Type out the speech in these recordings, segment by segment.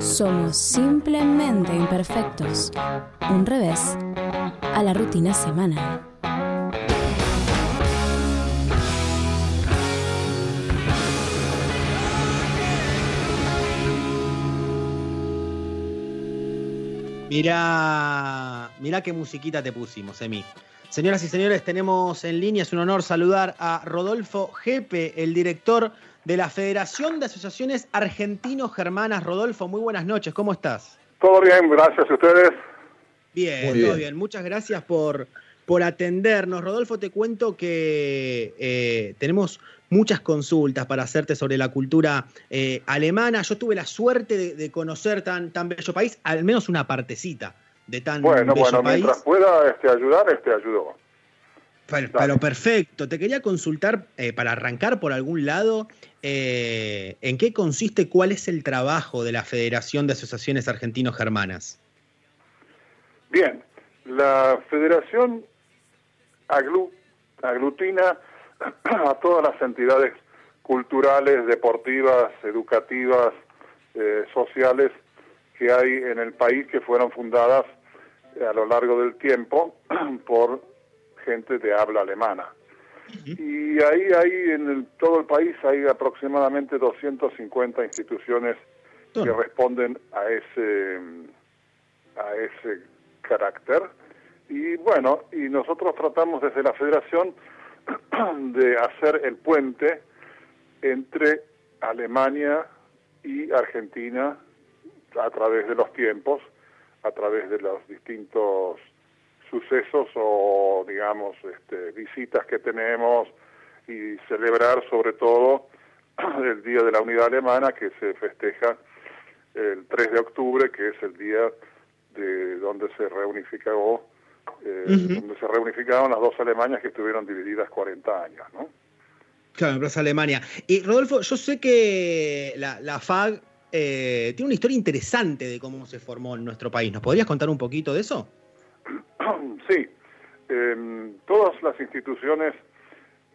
Somos simplemente imperfectos. Un revés a la rutina semanal. Mirá, mirá qué musiquita te pusimos, Emi. Señoras y señores, tenemos en línea, es un honor saludar a Rodolfo Jepe, el director de la Federación de Asociaciones Argentinos-Germanas. Rodolfo, muy buenas noches, ¿cómo estás? Todo bien, gracias a ustedes. Bien, todo bien. Muchas gracias por, por atendernos. Rodolfo, te cuento que eh, tenemos muchas consultas para hacerte sobre la cultura eh, alemana. Yo tuve la suerte de, conocer tan, tan bello país, al menos una partecita de tan bueno, bello bueno, país. mientras pueda este, ayudar, este ayudó. Pero, pero perfecto. Te quería consultar, eh, para arrancar por algún lado, eh, ¿en qué consiste, cuál es el trabajo de la Federación de Asociaciones Argentinos-Germanas? Bien, la Federación aglu- aglutina a todas las entidades culturales, deportivas, educativas, eh, sociales que hay en el país que fueron fundadas a lo largo del tiempo por gente de habla alemana. Y ahí, ahí en el- todo el país hay aproximadamente 250 instituciones que responden a ese, a ese carácter. Y bueno, y nosotros tratamos desde la federación de hacer el puente entre Alemania y Argentina a través de los tiempos, a través de los distintos sucesos o digamos este, visitas que tenemos y celebrar sobre todo el Día de la Unidad Alemana que se festeja el 3 de octubre, que es el día de donde se reunificó eh, donde se reunificaron las dos Alemanias que estuvieron divididas 40 años, ¿no? Claro, en Plaza Alemania. Y Rodolfo, yo sé que la, la FAG eh, tiene una historia interesante de cómo se formó en nuestro país. ¿Nos podrías contar un poquito de eso? Sí, em, todas las instituciones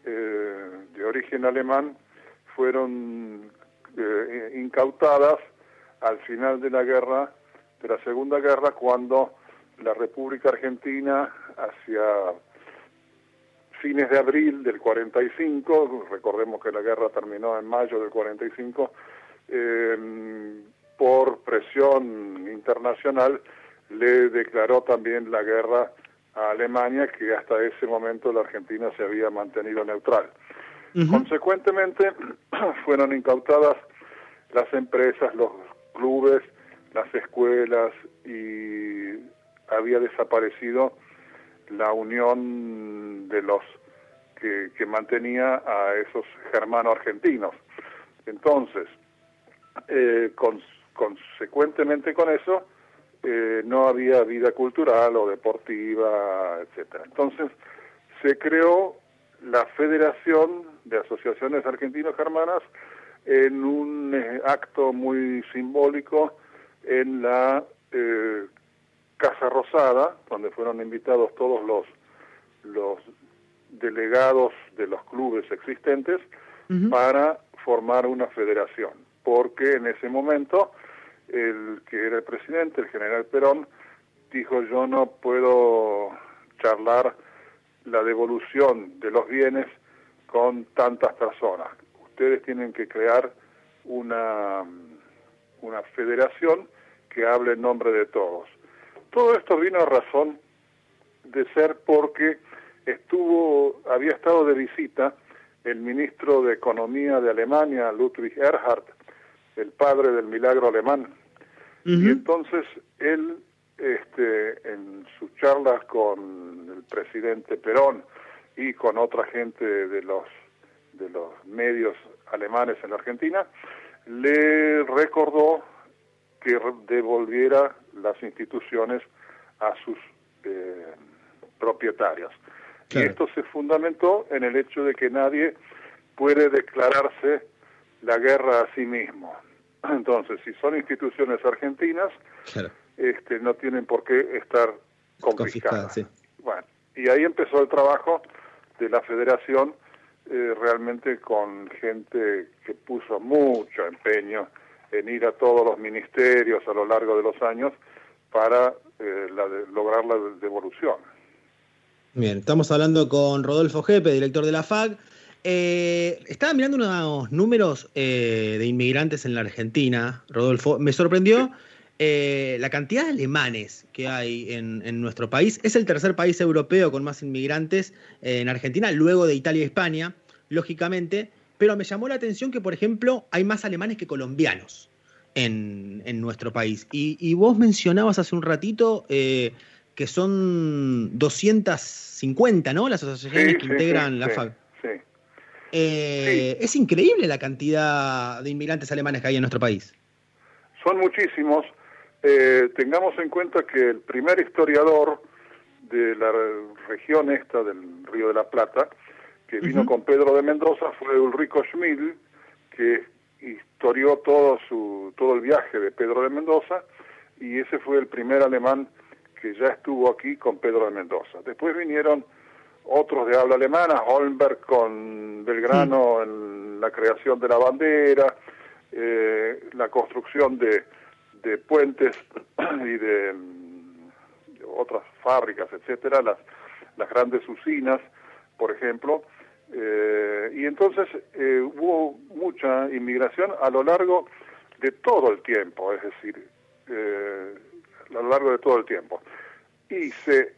eh, de origen alemán fueron eh, incautadas al final de la guerra, de la Segunda Guerra, cuando la República Argentina, hacia fines de abril del 45, recordemos que la guerra terminó en mayo del 45, eh, por presión internacional le declaró también la guerra a Alemania, que hasta ese momento la Argentina se había mantenido neutral. Consecuentemente, fueron incautadas las empresas, los clubes, las escuelas y había desaparecido la unión de los que, que mantenía a esos germanos argentinos. Entonces, eh, cons- consecuentemente con eso, eh, no había vida cultural o deportiva, etcétera. Entonces, se creó la Federación de Asociaciones Argentinos-Germanas en un eh, acto muy simbólico en la eh, Casa Rosada, donde fueron invitados todos los, los delegados de los clubes existentes para formar una federación, porque en ese momento el que era el presidente, el general Perón, dijo yo no puedo charlar la devolución de los bienes con tantas personas. Ustedes tienen que crear una, una federación que hable en nombre de todos. Todo esto vino a razón de ser porque estuvo, había estado de visita el ministro de Economía de Alemania, Ludwig Erhard, el padre del milagro alemán. Y entonces él, este, en sus charlas con el presidente Perón y con otra gente de los de los medios alemanes en la Argentina, le recordó que devolviera las instituciones a sus eh, propietarios. Claro. Y esto se fundamentó en el hecho de que nadie puede declararse la guerra a sí mismo. Entonces, si son instituciones argentinas, Claro. este, no tienen por qué estar Confiscada, confiscadas. sí. Bueno, y ahí empezó el trabajo de la federación, eh, realmente con gente que puso mucho empeño en ir a todos los ministerios a lo largo de los años para eh, lograr la devolución. Bien, estamos hablando con Rodolfo Jepe, director de la FAC. Eh, estaba mirando unos números eh, de inmigrantes en la Argentina, Rodolfo. Me sorprendió la cantidad de alemanes que hay en, nuestro país. Es el tercer país europeo con más inmigrantes en Argentina, luego de Italia y España, lógicamente. Pero me llamó la atención que, por ejemplo, hay más alemanes que colombianos en, nuestro país. Y, vos mencionabas hace un ratito eh, que son 250, ¿no? Las asociaciones que integran la FAC. Eh, es increíble la cantidad de inmigrantes alemanes que hay en nuestro país. Son muchísimos. Eh, tengamos en cuenta que el primer historiador de la región esta del Río de la Plata, que vino con Pedro de Mendoza, fue Ulrico Schmid, que historió todo, su, todo el viaje de Pedro de Mendoza y ese fue el primer alemán que ya estuvo aquí con Pedro de Mendoza. Después vinieron otros de habla alemana, Holmberg con Belgrano en la creación de la bandera, eh, la construcción de, de puentes y de, de, otras fábricas, etcétera, las, las grandes usinas, por ejemplo, eh, y entonces eh, hubo mucha inmigración a lo largo de todo el tiempo, es decir, a lo largo de todo el tiempo. Y se,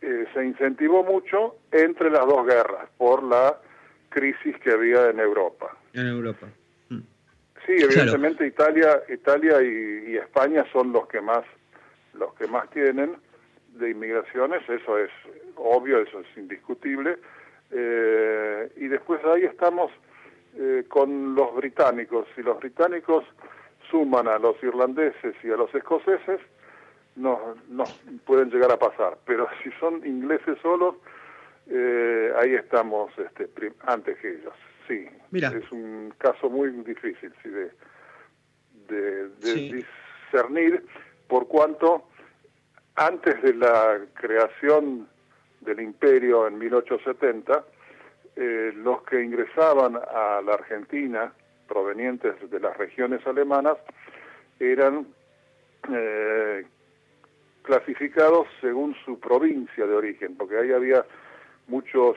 se incentivó mucho entre las dos guerras por la crisis que había en Europa. En Europa. Mm. Sí, evidentemente Italia, Italia y, y, España son los que más los que más tienen de inmigraciones, eso es obvio, eso es indiscutible eh, y después ahí estamos eh, con los británicos. Si los británicos suman a los irlandeses y a los escoceses, no, no pueden llegar a pasar. Pero si son ingleses solos, eh, ahí estamos este, antes que ellos. Sí, es un caso muy difícil sí, de, de discernir por cuanto antes de la creación del imperio en 1870, eh, los que ingresaban a la Argentina provenientes de las regiones alemanas eran eh, clasificados según su provincia de origen, porque ahí había muchos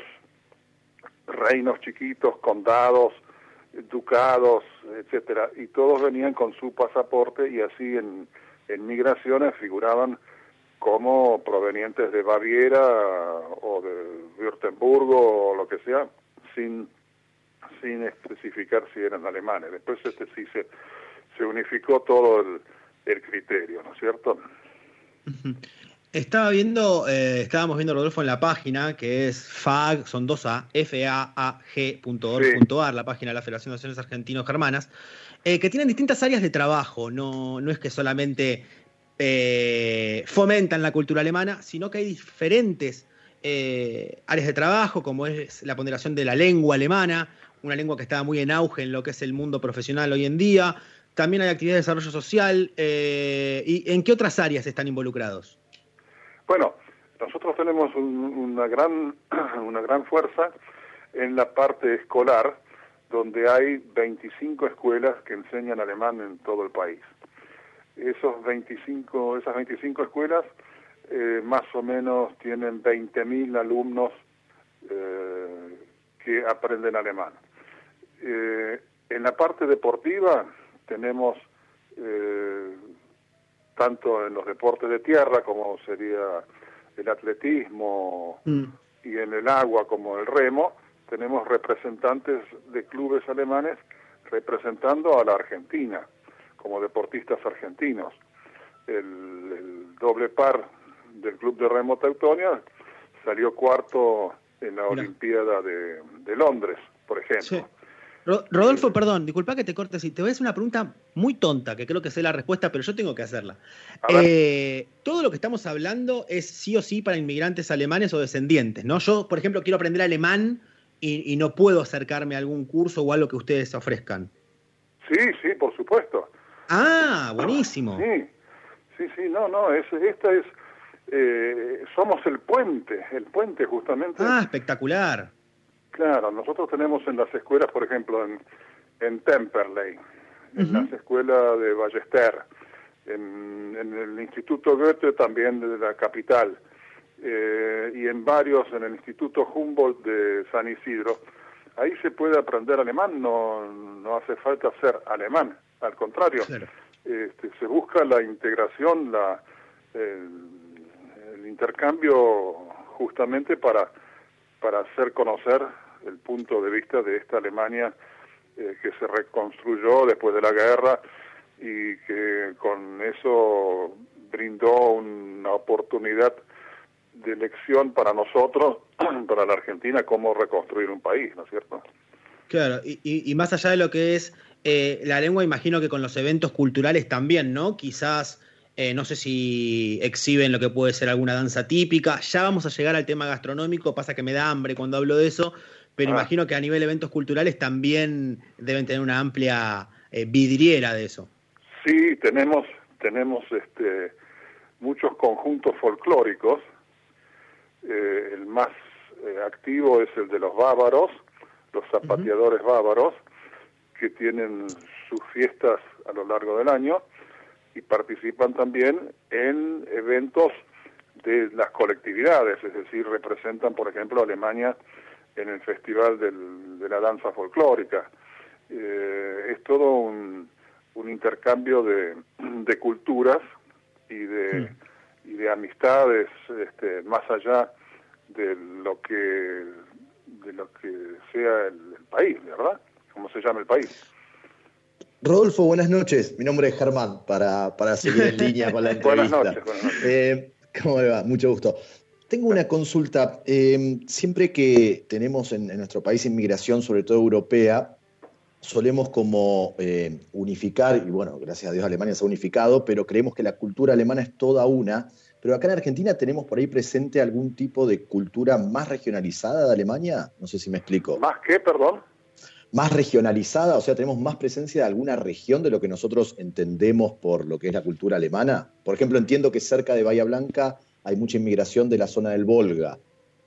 reinos chiquitos, condados, ducados, etcétera, y todos venían con su pasaporte y así en, en migraciones figuraban como provenientes de Baviera o de Württembergo o lo que sea, sin, sin especificar si eran alemanes. Después este sí se, se unificó todo el, criterio, ¿no es cierto? Estaba viendo, eh, estábamos viendo Rodolfo en la página que es FAG, son dos A, faag.org.ar, la página de la Federación de Naciones Argentinos Germanas, eh, que tienen distintas áreas de trabajo, no, no es que solamente eh, fomentan la cultura alemana, sino que hay diferentes áreas de trabajo, como es la ponderación de la lengua alemana, una lengua que está muy en auge en lo que es el mundo profesional hoy en día. También hay actividades de desarrollo social. Eh, ¿Y en qué otras áreas están involucrados? Bueno, nosotros tenemos una, gran, una gran fuerza en la parte escolar, donde hay 25 escuelas que enseñan alemán en todo el país esos 25, esas 25 escuelas eh, más o menos tienen 20.000 alumnos eh, que aprenden alemán. En la parte deportiva tenemos tanto en los deportes de tierra como sería el atletismo mm. y en el agua como el remo, tenemos representantes de clubes alemanes representando a la Argentina como deportistas argentinos. El, doble par del Club de Remo Teutonia salió cuarto en la Olimpiada de, Londres, por ejemplo. Rodolfo, perdón, disculpa que te cortes y te voy a hacer una pregunta muy tonta, que creo que sé la respuesta, pero yo tengo que hacerla. Eh, todo lo que estamos hablando es sí o sí para inmigrantes alemanes o descendientes, ¿no? Yo, por ejemplo, quiero aprender alemán y, y no puedo acercarme a algún curso o algo que ustedes ofrezcan. Sí, sí, por supuesto. Ah, buenísimo. Sí, sí, sí, no, no, es, esta es, eh, somos el puente, el puente justamente. Ah, espectacular. Claro, nosotros tenemos en las escuelas, por ejemplo, en, en Temperley, en las escuelas de Ballester, en, el Instituto Goethe también de la capital, eh, y en varios, en el Instituto Humboldt de San Isidro, ahí se puede aprender alemán, no, no hace falta ser alemán, al contrario, este, se busca la integración, la, el, intercambio justamente para, para hacer conocer el punto de vista de esta Alemania eh, que se reconstruyó después de la guerra y que con eso brindó una oportunidad de elección para nosotros, para la Argentina, cómo reconstruir un país, ¿no es cierto? Claro, y, más allá de lo que es eh, la lengua, imagino que con los eventos culturales también, ¿no? Quizás, eh, no sé si exhiben lo que puede ser alguna danza típica. Ya vamos a llegar al tema gastronómico, pasa que me da hambre cuando hablo de eso, pero ah. imagino que a nivel de eventos culturales también deben tener una amplia eh, vidriera de eso. Sí, tenemos, tenemos este, muchos conjuntos folclóricos eh, el más eh, activo es el de los bávaros, los zapateadores bávaros, que tienen sus fiestas a lo largo del año y participan también en eventos de las colectividades, es decir, representan, por ejemplo, Alemania en el Festival de la Danza Folclórica. Eh, es todo un, intercambio de, culturas y de y de amistades este, más allá de lo que de lo que sea el, país, ¿verdad? ¿Cómo se llama el país? Rodolfo, buenas noches. Mi nombre es Germán, para, para seguir en línea con la entrevista. buenas noches. Buenas noches. Eh, ¿Cómo le va? Mucho gusto. Tengo una consulta. Eh, siempre que tenemos en, nuestro país inmigración, sobre todo europea, solemos como eh, unificar, y bueno, gracias a Dios Alemania se ha unificado, pero creemos que la cultura alemana es toda una. Pero acá en Argentina tenemos por ahí presente algún tipo de cultura más regionalizada de Alemania. No sé si me explico. ¿Más qué, perdón? Más regionalizada, o sea, tenemos más presencia de alguna región de lo que nosotros entendemos por lo que es la cultura alemana. Por ejemplo, entiendo que cerca de Bahía Blanca hay mucha inmigración de la zona del Volga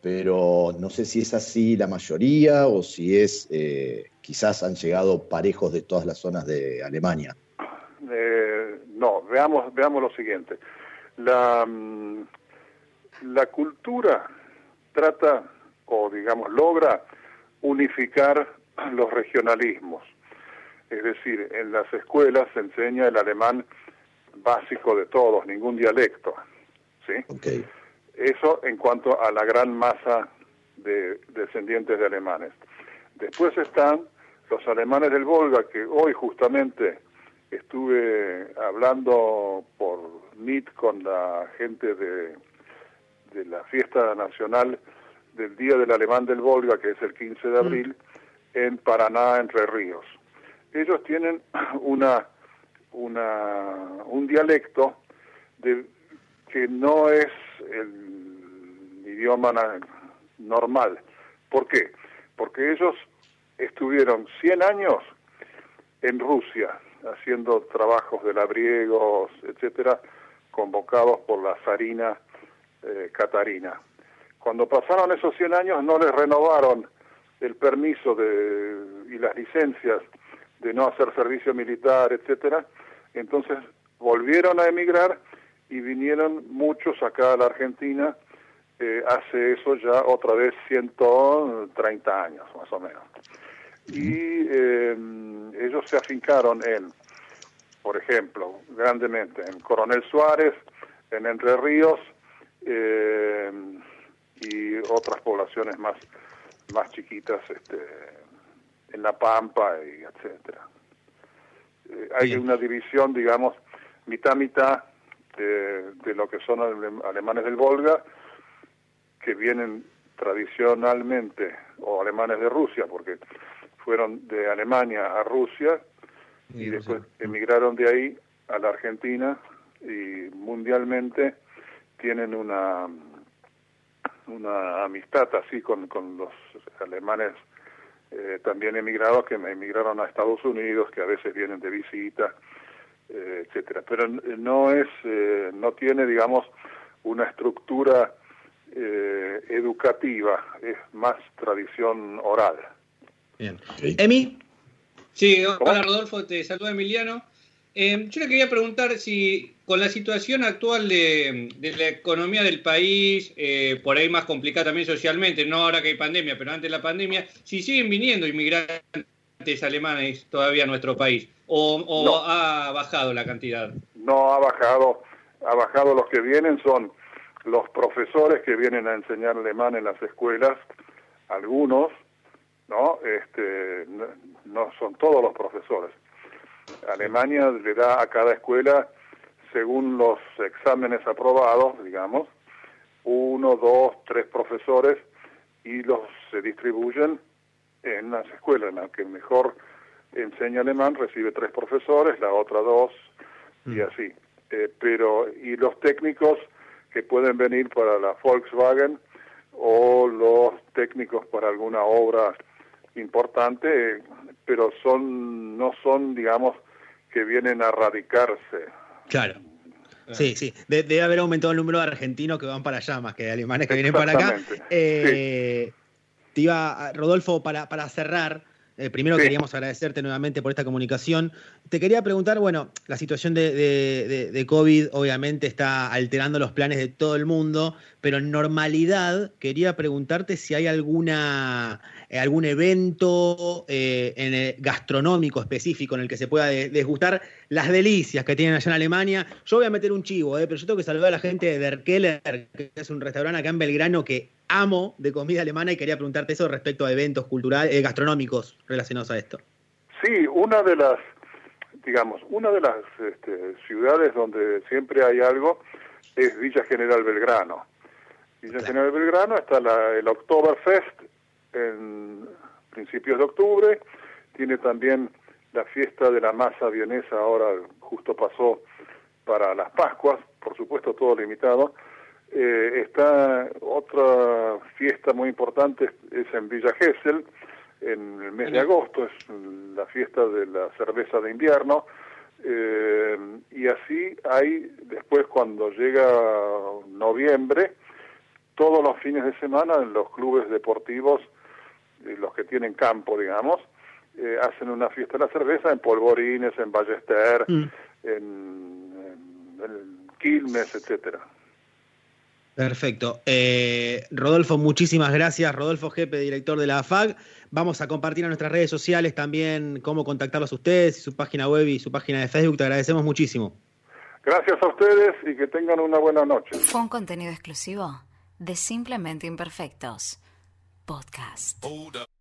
pero no sé si es así la mayoría o si es, eh, quizás han llegado parejos de todas las zonas de Alemania. Eh, no, veamos, veamos lo siguiente. La, mm, la cultura trata, o digamos, logra unificar los regionalismos. Es decir, en las escuelas se enseña el alemán básico de todos, ningún dialecto. ¿Sí? Okay. Eso en cuanto a la gran masa de descendientes de alemanes. Después están los alemanes del Volga, que hoy justamente estuve hablando por NIT con la gente de, de la fiesta nacional del Día del Alemán del Volga, que es el 15 de abril, mm. en Paraná, Entre Ríos. Ellos tienen una, una, un dialecto de, que no es el idioma normal. ¿Por qué? Porque ellos estuvieron 100 años en Rusia haciendo trabajos de labriegos, etcétera, convocados por la zarina eh, Catarina. Cuando pasaron esos 100 años no les renovaron el permiso de, y las licencias de no hacer servicio militar, etcétera, entonces volvieron a emigrar y vinieron muchos acá a la Argentina eh, hace eso ya otra vez 130 años más o menos. Y eh, ellos se afincaron en, por ejemplo, grandemente en Coronel Suárez, en Entre Ríos eh, y otras poblaciones más, más chiquitas este, en La Pampa y etcétera. hay una división, digamos, mitad-mitad de, lo que son alemanes del Volga, que vienen tradicionalmente, o alemanes de Rusia, porque fueron de Alemania a Rusia y, después emigraron de ahí a la Argentina y mundialmente tienen una una amistad así con, con los alemanes eh, también emigrados que emigraron a Estados Unidos, que a veces vienen de visita eh, etcétera. Pero no es, eh, no tiene, digamos, una estructura eh, educativa, es más tradición oral. Bien. ¿Emi? Sí, hola Rodolfo, te saluda Emiliano. Eh, yo le quería preguntar si con la situación actual de, la economía del país, eh, por ahí más complicada también socialmente, no ahora que hay pandemia, pero antes de la pandemia, si siguen viniendo inmigrantes alemanes todavía nuestro país o, ha bajado la cantidad. No ha bajado, ha bajado los que vienen son los profesores que vienen a enseñar alemán en las escuelas, algunos, ¿no? Este, no son todos los profesores Alemania le da a cada escuela, según los exámenes aprobados, digamos, uno, dos, tres profesores y los se distribuyen en las escuelas. En la que mejor enseña alemán recibe tres profesores, la otra dos y mm. así. Eh, pero y los técnicos que pueden venir para la Volkswagen o los técnicos para alguna obra importante, pero son no son, digamos, que vienen a radicarse. Claro. Sí, sí. debe haber aumentado el número de argentinos que van para allá, más que de alemanes que vienen para acá. Eh, te iba, Rodolfo, para, para cerrar, eh, primero queríamos agradecerte nuevamente por esta comunicación. Te quería preguntar, bueno, la situación de, COVID obviamente está alterando los planes de todo el mundo, pero en normalidad quería preguntarte si hay alguna, eh, algún evento eh, en gastronómico específico en el que se pueda desgustar las delicias que tienen allá en Alemania. Yo voy a meter un chivo, pero yo tengo que saludar a la gente de Der Keller, que es un restaurante acá en Belgrano que amo de comida alemana y quería preguntarte eso respecto a eventos culturales, eh, gastronómicos relacionados a esto. Sí, una de las, digamos, una de las este, ciudades donde siempre hay algo es Villa General Belgrano. Villa General Belgrano está la, el Oktoberfest en principios de octubre, tiene también la fiesta de la masa vienesa, ahora justo pasó para las Pascuas, por supuesto todo limitado, eh, está otra fiesta muy importante, es en Villa Gesell, en el mes de agosto, es la fiesta de la cerveza de invierno, eh, y así hay, después cuando llega noviembre, todos los fines de semana en los clubes deportivos, eh, los que tienen campo, digamos, hacen una fiesta de la cerveza en Polvorines, en Ballester, mm. en, en Quilmes, etcétera. Perfecto. Eh, Rodolfo, muchísimas gracias. Rodolfo Jepe, director de la AFAG. Vamos a compartir en nuestras redes sociales también cómo contactarlos a ustedes, su página web y su página de Facebook. Te agradecemos muchísimo. Gracias a ustedes y que tengan una buena noche. Fue un contenido exclusivo de Simplemente Imperfectos. Podcast.